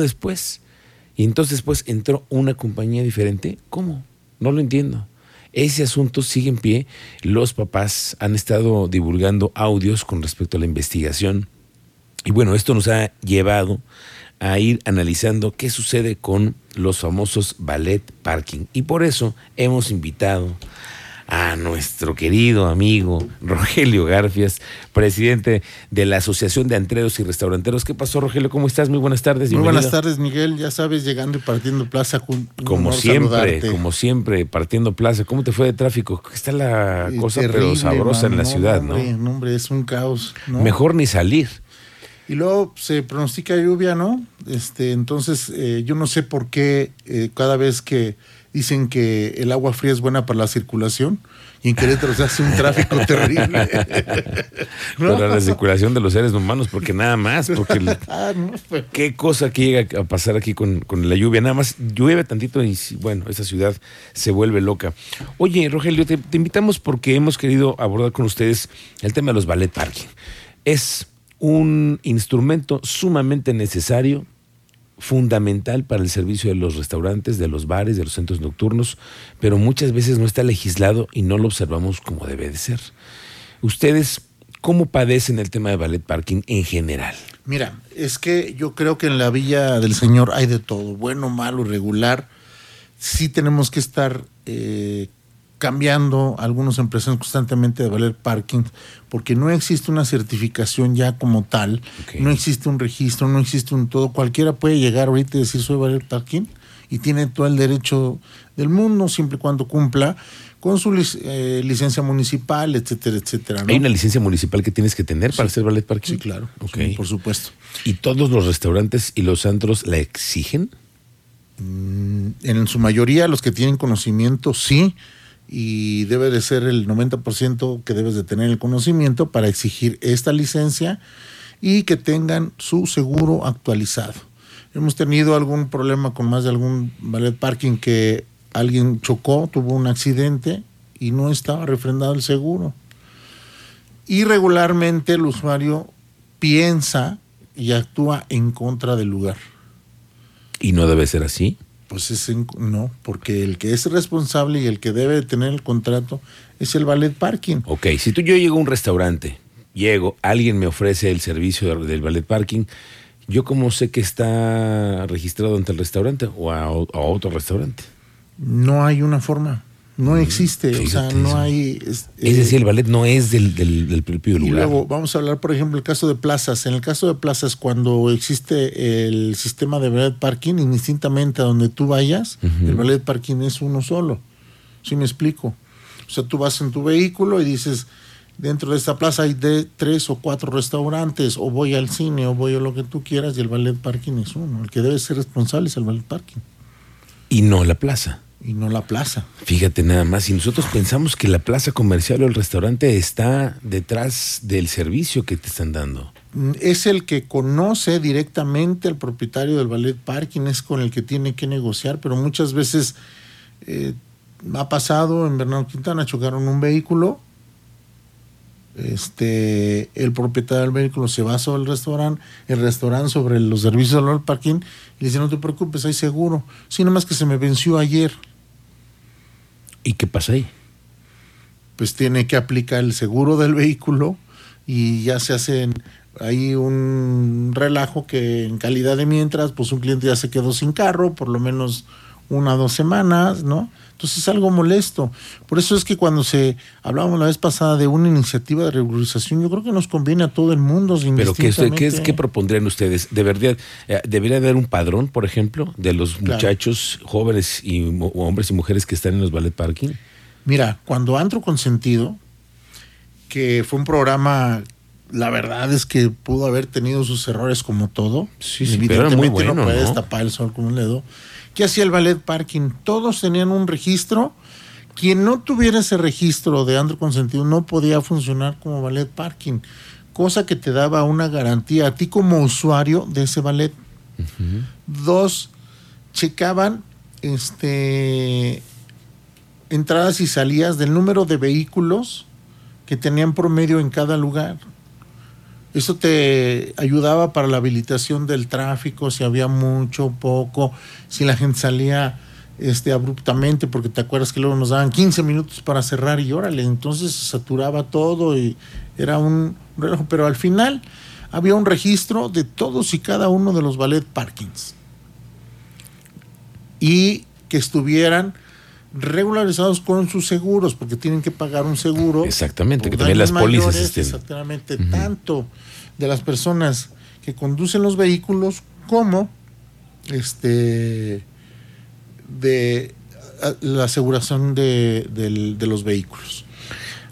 después. Y entonces después entró una compañía diferente. ¿Cómo? No lo entiendo. Ese asunto sigue en pie. Los papás han estado divulgando audios con respecto a la investigación. Y bueno, esto nos ha llevado a ir analizando qué sucede con los famosos ballet parking. Y por eso hemos invitado a nuestro querido amigo Rogelio Garfias, presidente de la Asociación de Antreros y Restauranteros. ¿Qué pasó, Rogelio? ¿Cómo estás? Muy buenas tardes. Muy buenas tardes, Miguel. Ya sabes, llegando y partiendo plaza. Como siempre, como siempre, partiendo plaza. ¿Cómo te fue de tráfico? Está la cosa pero sabrosa en la ciudad, ¿no? Hombre, es un caos. Mejor ni salir. Y luego se pronostica lluvia, ¿no? Este, entonces, eh, yo no sé por qué eh, cada vez que dicen que el agua fría es buena para la circulación y en Querétaro se hace un tráfico terrible. Para la circulación de los seres humanos, porque nada más, porque ah, pues. qué cosa que llega a pasar aquí con, la lluvia, nada más llueve tantito y bueno, esa ciudad se vuelve loca. Oye, Rogelio, te, te invitamos porque hemos querido abordar con ustedes el tema de los ballet parking. Es un instrumento sumamente necesario fundamental para el servicio de los restaurantes, de los bares, de los centros nocturnos, pero muchas veces no está legislado y no lo observamos como debe de ser. Ustedes, ¿cómo padecen el tema de ballet parking en general? Mira, es que yo creo que en la Villa del Señor hay de todo, bueno, malo, regular. Sí tenemos que estar eh, cambiando algunos empresarios constantemente de valer parking porque no existe una certificación ya como tal, no existe un registro, no existe un todo. Cualquiera puede llegar ahorita y decir soy valer parking y tiene todo el derecho del mundo siempre y cuando cumpla con su eh, licencia municipal, etcétera, etcétera. ¿Hay una licencia municipal que tienes que tener para hacer ballet parking? Sí, claro, por supuesto. ¿Y todos los restaurantes y los antros la exigen? Mm, en su mayoría, los que tienen conocimiento, sí y debe de ser el 90% que debes de tener el conocimiento para exigir esta licencia y que tengan su seguro actualizado. Hemos tenido algún problema con más de algún ballet parking que alguien chocó, tuvo un accidente y no estaba refrendado el seguro. Y regularmente el usuario piensa y actúa en contra del lugar. ¿Y no debe ser así? Pues es no, porque el que es responsable y el que debe tener el contrato es el ballet parking. Ok, si tú yo llego a un restaurante, llego, alguien me ofrece el servicio del ballet parking, ¿yo cómo sé que está registrado ante el restaurante o a otro restaurante? No hay una forma. No existe, o sea, no hay... Es, decir, el ballet no es del, del, propio lugar. Y luego vamos a hablar, por ejemplo, el caso de plazas. En el caso de plazas, cuando existe el sistema de ballet parking, indistintamente a donde tú vayas, el ballet parking es uno solo. ¿Sí me explico? O sea, tú vas en tu vehículo y dices, dentro de esta plaza hay de tres o cuatro restaurantes, o voy al cine, o voy a lo que tú quieras, y el ballet parking es uno. El que debe ser responsable es el ballet parking. Y no la plaza y no la plaza. Fíjate nada más, si nosotros pensamos que la plaza comercial o el restaurante está detrás del servicio que te están dando. Mm, es el que conoce directamente al propietario del ballet parking, es con el que tiene que negociar, pero muchas veces eh, ha pasado en Bernardo Quintana, chocaron un vehículo, este, el propietario del vehículo se va sobre el restaurante, el restaurante sobre los servicios del parking, y le dice, no te preocupes, hay seguro. Sí, más que se me venció ayer. ¿Y qué pasa ahí? Pues tiene que aplicar el seguro del vehículo y ya se hace ahí un relajo que en calidad de mientras, pues un cliente ya se quedó sin carro, por lo menos una o dos semanas, ¿no? Entonces es algo molesto. Por eso es que cuando se hablábamos la vez pasada de una iniciativa de regularización, yo creo que nos conviene a todo el mundo. Pero ¿qué, qué, qué propondrían ustedes? ¿De verdad eh, debería haber un padrón, por ejemplo, de los muchachos jóvenes y hombres y mujeres que están en los ballet parking? Mira, cuando Antro Consentido, que fue un programa la verdad es que pudo haber tenido sus errores como todo. Sí, sí pero muy bueno, no puede destapar el sol con un dedo. ¿Qué hacía el ballet parking? Todos tenían un registro. Quien no tuviera ese registro de andro consentido no podía funcionar como ballet parking, cosa que te daba una garantía a ti como usuario de ese ballet. Dos, checaban este, entradas y salidas del número de vehículos que tenían promedio en cada lugar. Eso te ayudaba para la habilitación del tráfico, si había mucho, poco, si la gente salía este, abruptamente, porque te acuerdas que luego nos daban 15 minutos para cerrar y órale, entonces se saturaba todo y era un reloj, pero al final había un registro de todos y cada uno de los ballet parkings. Y que estuvieran regularizados con sus seguros, porque tienen que pagar un seguro. Exactamente, que también las pólizas estén. Exactamente, tanto de las personas que conducen los vehículos como este de la aseguración de, de los vehículos.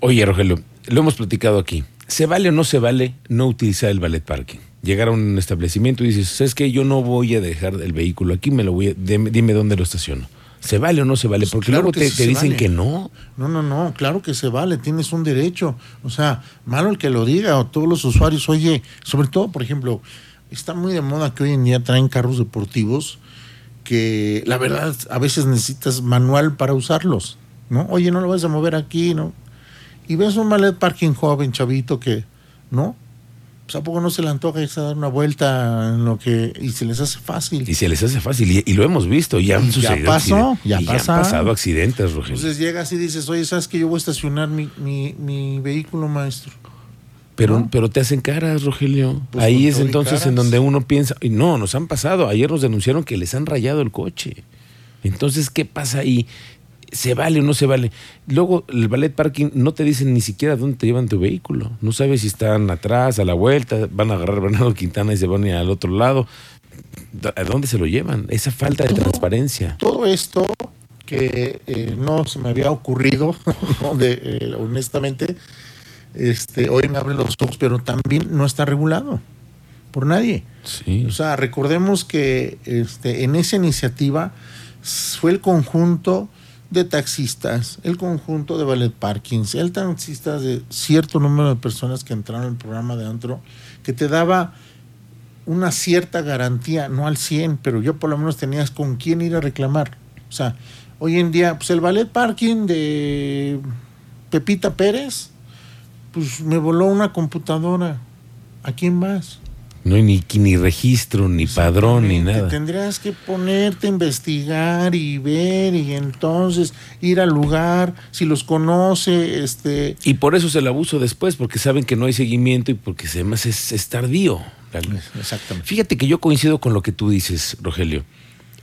Oye, Rogelio, lo hemos platicado aquí. ¿Se vale o no se vale no utilizar el ballet parking? Llegar a un establecimiento y dices, ¿sabes qué? Yo no voy a dejar el vehículo aquí, me lo voy a, dime dónde lo estaciono. ¿Se vale o no se vale? Pues Porque luego te, dicen que no. No, no, no, claro que se vale, tienes un derecho. O sea, malo el que lo diga, o todos los usuarios, oye, sobre todo, por ejemplo, está muy de moda que hoy en día traen carros deportivos que la verdad a veces necesitas manual para usarlos, ¿no? Oye, no lo vas a mover aquí, ¿no? Y ves un ballet parking joven, chavito, que, ¿no? Pues a poco no se le antoja irse a dar una vuelta en lo que y se les hace fácil. Y se les hace fácil y, lo hemos visto, ya han ya pasó, ya, han pasado accidentes, Rogelio. Entonces llegas y dices, oye, ¿sabes que yo voy a estacionar mi, mi, vehículo, maestro? Pero, pero te hacen caras, Rogelio. Pues Ahí es entonces en donde uno piensa, y no, nos han pasado. Ayer nos denunciaron que les han rayado el coche. Entonces, ¿qué pasa ahí? Se vale o no se vale. Luego, el ballet parking no te dicen ni siquiera dónde te llevan tu vehículo. No sabes si están atrás, a la vuelta, van a agarrar Bernardo Quintana y se van a ir al otro lado. ¿A dónde se lo llevan? Esa falta de transparencia. Todo esto que eh, no se me había ocurrido, de, eh, honestamente, este, hoy me abre los ojos, pero también no está regulado por nadie. Sí. O sea, recordemos que este, en esa iniciativa fue el conjunto de taxistas, el conjunto de ballet parkings, el taxista de cierto número de personas que entraron al programa de antro, que te daba una cierta garantía, no al 100, pero yo por lo menos tenías con quién ir a reclamar. O sea, hoy en día, pues el ballet parking de Pepita Pérez, pues me voló una computadora. ¿A quién vas? No hay ni, ni registro, ni padrón, ni nada. Tendrías que ponerte a investigar y ver y entonces ir al lugar, si los conoce, este... Y por eso es el abuso después, porque saben que no hay seguimiento y porque además es, es tardío. Exactamente. Fíjate que yo coincido con lo que tú dices, Rogelio.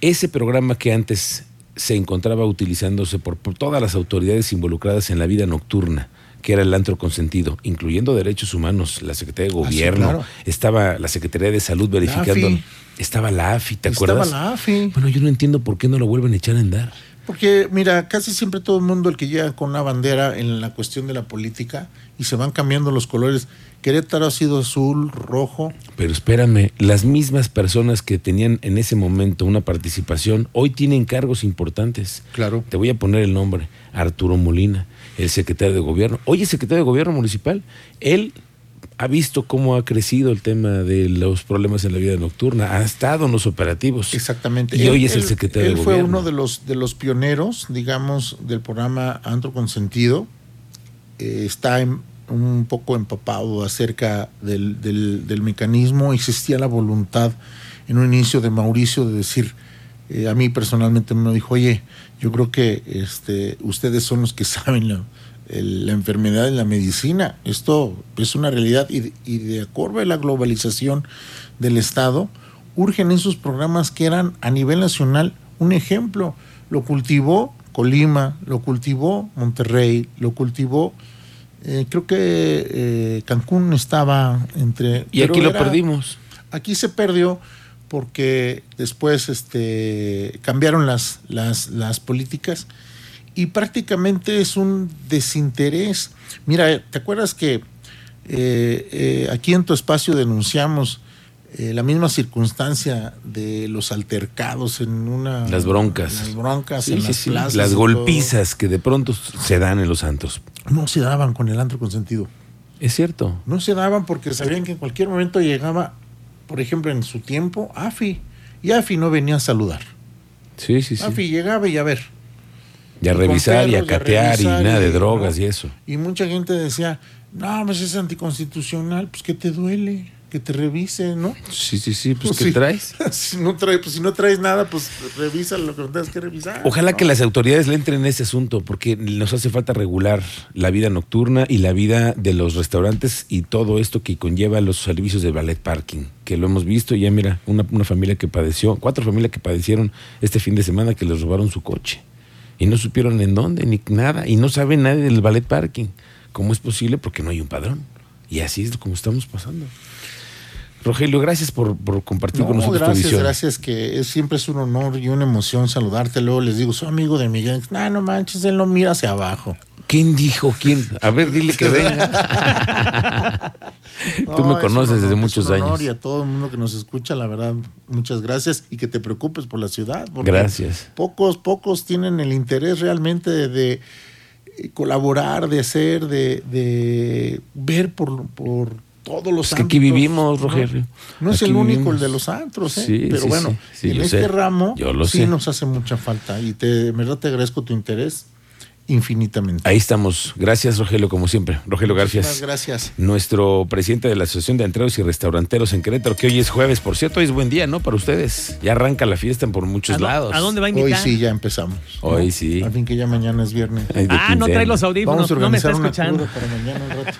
Ese programa que antes se encontraba utilizándose por todas las autoridades involucradas en la vida nocturna, que era el antro consentido, incluyendo derechos humanos, la Secretaría de ah, Gobierno, estaba la Secretaría de Salud verificando, estaba la AFI, ¿te acuerdas? Estaba la AFI. Bueno, yo no entiendo por qué no lo vuelven a echar a andar. Porque, mira, casi siempre todo el mundo el que llega con una bandera en la cuestión de la política y se van cambiando los colores. Querétaro ha sido azul, rojo. Pero espérame, las mismas personas que tenían en ese momento una participación, hoy tienen cargos importantes. Claro. Te voy a poner el nombre, Arturo Molina el secretario de gobierno. Oye, secretario de gobierno municipal, él ha visto cómo ha crecido el tema de los problemas en la vida nocturna, ha estado en los operativos. Exactamente. Y hoy es el secretario de gobierno. Él fue uno de los, de los pioneros, digamos, del programa Antro Consentido. Eh, está un poco empapado acerca del, del, del, mecanismo. Existía la voluntad en un inicio de Mauricio de decir, eh, a mí personalmente me dijo, oye, yo creo que este, ustedes son los que saben la, la enfermedad en la medicina. Esto es una realidad y, y, de acuerdo a la globalización del Estado, urgen esos programas que eran a nivel nacional un ejemplo. Lo cultivó Colima, lo cultivó Monterrey, lo cultivó, eh, creo que eh, Cancún estaba entre... Y aquí lo perdimos. Aquí se perdió porque después este, cambiaron las, las, las políticas y prácticamente es un desinterés. Mira, ¿te acuerdas que eh, eh, aquí en tu espacio denunciamos eh, la misma circunstancia de los altercados en una... Las broncas. Las broncas en las plazas. Las golpizas que de pronto se dan en los antros. No se daban con el antro consentido. Es cierto. No se daban porque sabían que en cualquier momento llegaba por ejemplo, en su tiempo, AFI. Y AFI no venía a saludar. Sí, sí, sí. AFI llegaba y a ver. Y a revisar y a catear y nada de drogas y eso. Y mucha gente decía, No, pues es anticonstitucional, pues que te duele, que te revise, ¿no? Sí, sí, sí, pues Pues ¿qué sí. traes? si, no traes, pues si no traes nada, pues revisa lo que tengas que revisar. Ojalá ¿no? que las autoridades le entren en ese asunto, porque nos hace falta regular la vida nocturna y la vida de los restaurantes y todo esto que conlleva los servicios de ballet parking, que lo hemos visto. Ya mira, una, una familia que padeció, cuatro familias que padecieron este fin de semana que les robaron su coche y no supieron en dónde ni nada y no sabe nadie del ballet parking. ¿Cómo es posible? Porque no hay un padrón. Y así es como estamos pasando. Rogelio, gracias por, por compartir No, con nosotros tu gracias, visión. gracias, que es, siempre es un honor y una emoción saludarte. Luego les digo, soy amigo de Miguel. No, no manches, él no mira hacia abajo. ¿Quién dijo quién? A ver, dile que venga. Tú me es conoces honor, desde es muchos un honor años. Y a todo el mundo que nos escucha, la verdad, muchas gracias y que te preocupes por la ciudad. Gracias. Pocos, pocos tienen el interés realmente de, de, eh, colaborar, de hacer, de, de ver por, por todos los Es que aquí vivimos, ¿no? Rogelio. No, es Aquí el único vivimos. el de los antros, ¿eh? Sí, pero sí, bueno, sí. Sí, en este sé. ramo Yo lo sí sé. nos hace mucha falta y te, de verdad te agradezco tu interés infinitamente. Ahí estamos. Gracias, Rogelio, como siempre. Rogelio Garfias, gracias. nuestro presidente de la Asociación de Entreros y Restauranteros en Querétaro, que hoy es jueves, por cierto, hoy es buen día, ¿no? Para ustedes. Ya arranca la fiesta por muchos ¿A, dó- lados. ¿A dónde va a invitar? Hoy sí ya empezamos. Hoy sí. Al fin que ya mañana es viernes. Ah, no trae los audífonos, Vamos a no me está una escuchando. para mañana al rato.